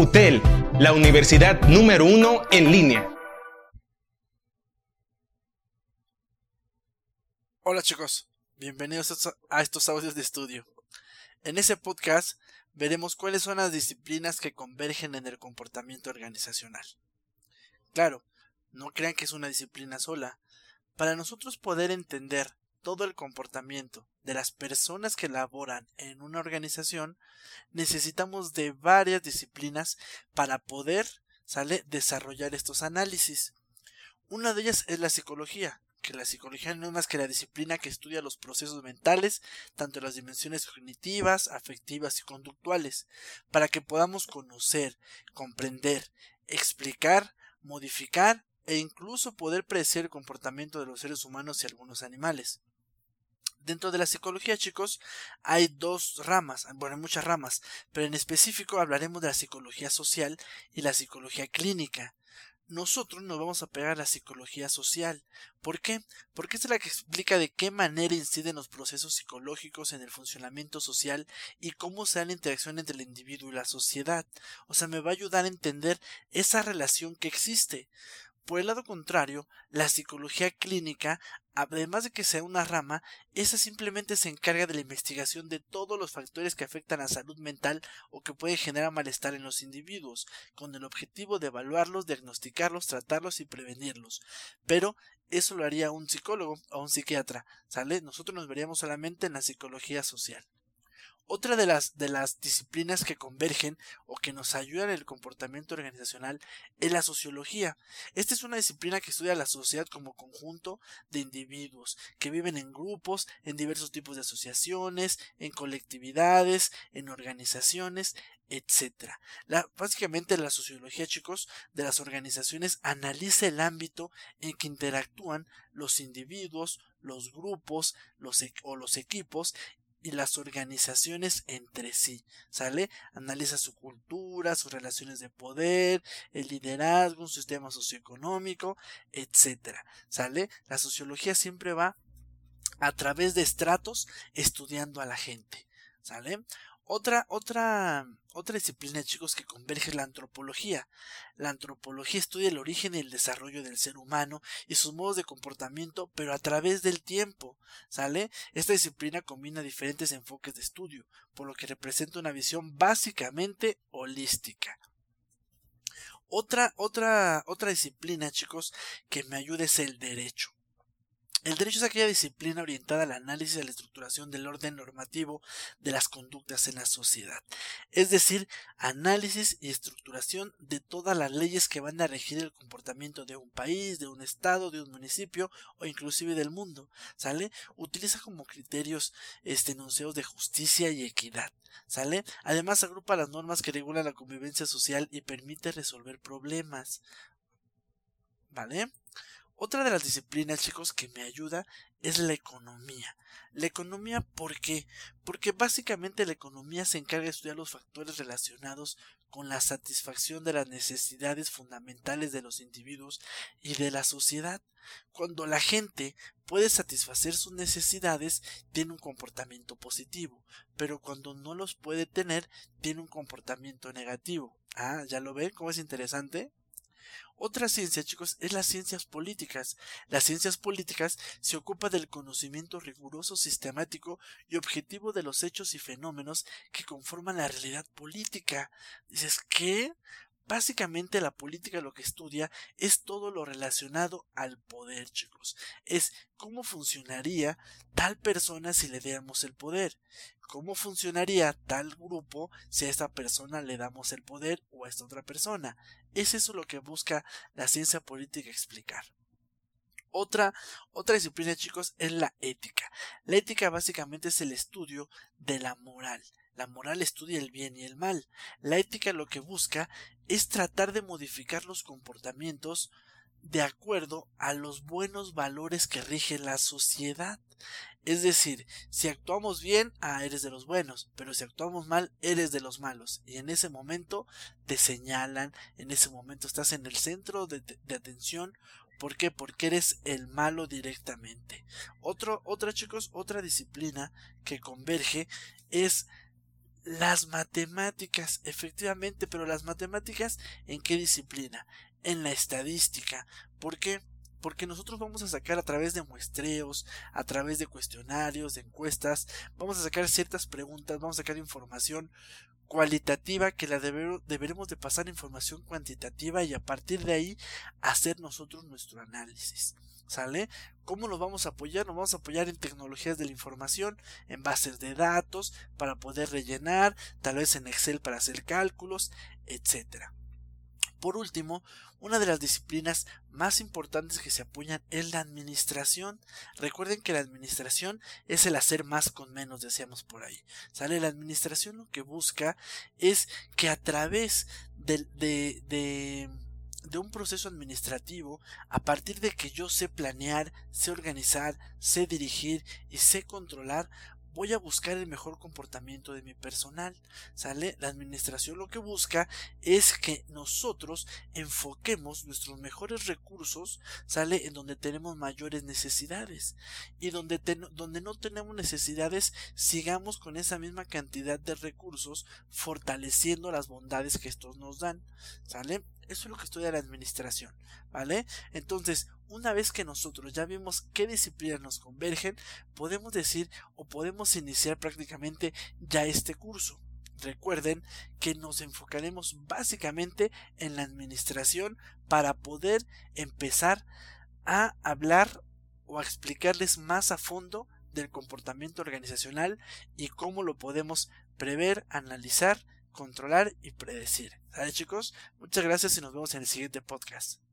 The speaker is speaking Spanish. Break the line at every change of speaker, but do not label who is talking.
UTEL, la universidad número uno en línea.
Hola chicos, bienvenidos a estos audios de estudio. En ese podcast veremos cuáles son las disciplinas que convergen en el comportamiento organizacional. Claro, no crean que es una disciplina sola. Para nosotros poder entender todo el comportamiento de las personas que laboran en una organización, necesitamos de varias disciplinas para poder desarrollar estos análisis. Una de ellas es la psicología, que la psicología no es más que la disciplina que estudia los procesos mentales, tanto las dimensiones cognitivas, afectivas y conductuales, para que podamos conocer, comprender, explicar, modificar e incluso poder predecir el comportamiento de los seres humanos y algunos animales. Dentro de la psicología, chicos, hay dos ramas, bueno, hay muchas ramas, pero en específico hablaremos de la psicología social y la psicología clínica nosotros nos vamos a pegar a la psicología social. ¿Por qué? Porque es la que explica de qué manera inciden los procesos psicológicos en el funcionamiento social y cómo se da la interacción entre el individuo y la sociedad. O sea, me va a ayudar a entender esa relación que existe. Por el lado contrario, la psicología clínica, además de que sea una rama, esa simplemente se encarga de la investigación de todos los factores que afectan a salud mental o que pueden generar malestar en los individuos, con el objetivo de evaluarlos, diagnosticarlos, tratarlos y prevenirlos. Pero eso lo haría un psicólogo o un psiquiatra, ¿sale? Nosotros nos veríamos solamente en la psicología social. Otra de las, de las disciplinas que convergen o que nos ayudan en el comportamiento organizacional es la sociología. Esta es una disciplina que estudia la sociedad como conjunto de individuos que viven en grupos, en diversos tipos de asociaciones, en colectividades, en organizaciones, etc. básicamente la sociología, chicos, de las organizaciones analiza el ámbito en que interactúan los individuos, los grupos los, e, o los equipos y las organizaciones entre sí, ¿sale? Analiza su cultura, sus relaciones de poder, el liderazgo, un sistema socioeconómico, etcétera, ¿sale? La sociología siempre va a través de estratos estudiando a la gente, ¿sale? Otra, otra, otra disciplina, chicos, que converge es la antropología. La antropología estudia el origen y el desarrollo del ser humano y sus modos de comportamiento, pero a través del tiempo. ¿Sale? Esta disciplina combina diferentes enfoques de estudio, por lo que representa una visión básicamente holística. Otra, otra, otra disciplina, chicos, que me ayuda es el derecho. El derecho es aquella disciplina orientada al análisis y a la estructuración del orden normativo de las conductas en la sociedad, es decir, análisis y estructuración de todas las leyes que van a regir el comportamiento de un país, de un estado, de un municipio o inclusive del mundo, ¿sale? Utiliza como criterios este enunciados de justicia y equidad, ¿sale? Además agrupa las normas que regulan la convivencia social y permite resolver problemas, ¿vale? Otra de las disciplinas, chicos, que me ayuda es la economía. La economía, ¿por qué? Porque básicamente la economía se encarga de estudiar los factores relacionados con la satisfacción de las necesidades fundamentales de los individuos y de la sociedad. Cuando la gente puede satisfacer sus necesidades, tiene un comportamiento positivo, pero cuando no los puede tener, tiene un comportamiento negativo. Ah, ¿ya lo ven? ¿Cómo es interesante? Otra ciencia, chicos, es las ciencias políticas. Las ciencias políticas se ocupa del conocimiento riguroso, sistemático y objetivo de los hechos y fenómenos que conforman la realidad política. Dices, ¿qué? Básicamente la política lo que estudia es todo lo relacionado al poder, chicos. Es cómo funcionaría tal persona si le diéramos el poder. Cómo funcionaría tal grupo si a esta persona le damos el poder o a esta otra persona. Es eso lo que busca la ciencia política explicar. Otra, otra disciplina, chicos, es la ética. La ética básicamente es el estudio de la moral. La moral estudia el bien y el mal. La ética lo que busca es tratar de modificar los comportamientos de acuerdo a los buenos valores que rigen la sociedad. Es decir, si actuamos bien, ah, eres de los buenos, pero si actuamos mal, eres de los malos. Y en ese momento te señalan, en ese momento estás en el centro de, de atención. ¿Por qué? Porque eres el malo directamente. Otro, otra chicos, otra disciplina que converge es Las matemáticas, efectivamente, pero las matemáticas en qué disciplina? En la estadística. ¿Por qué? Porque nosotros vamos a sacar a través de muestreos, a través de cuestionarios, de encuestas, vamos a sacar ciertas preguntas, vamos a sacar información cualitativa que la deberemos de pasar información cuantitativa y a partir de ahí hacer nosotros nuestro análisis. ¿Sale? ¿Cómo nos vamos a apoyar? Nos vamos a apoyar en tecnologías de la información, en bases de datos, para poder rellenar, tal vez en Excel para hacer cálculos, etcétera. Por último, una de las disciplinas más importantes que se apoyan es la administración. Recuerden que la administración es el hacer más con menos, decíamos por ahí. ¿Sale? La administración lo que busca es que a través de, de, un proceso administrativo a partir de que yo sé planear, sé organizar, sé dirigir y sé controlar, voy a buscar el mejor comportamiento de mi personal. ¿Sale? La administración lo que busca es que nosotros enfoquemos nuestros mejores recursos, ¿sale? En donde tenemos mayores necesidades. Y donde, donde no tenemos necesidades, sigamos con esa misma cantidad de recursos, fortaleciendo las bondades que estos nos dan. ¿Sale? Eso es lo que estudia la administración, ¿vale? Entonces, una vez que nosotros ya vimos qué disciplinas nos convergen, podemos decir o podemos iniciar prácticamente ya este curso. Recuerden que nos enfocaremos básicamente en la administración para poder empezar a hablar o a explicarles más a fondo del comportamiento organizacional y cómo lo podemos prever, analizar controlar y predecir. ¿Sale chicos? Muchas gracias y nos vemos en el siguiente podcast.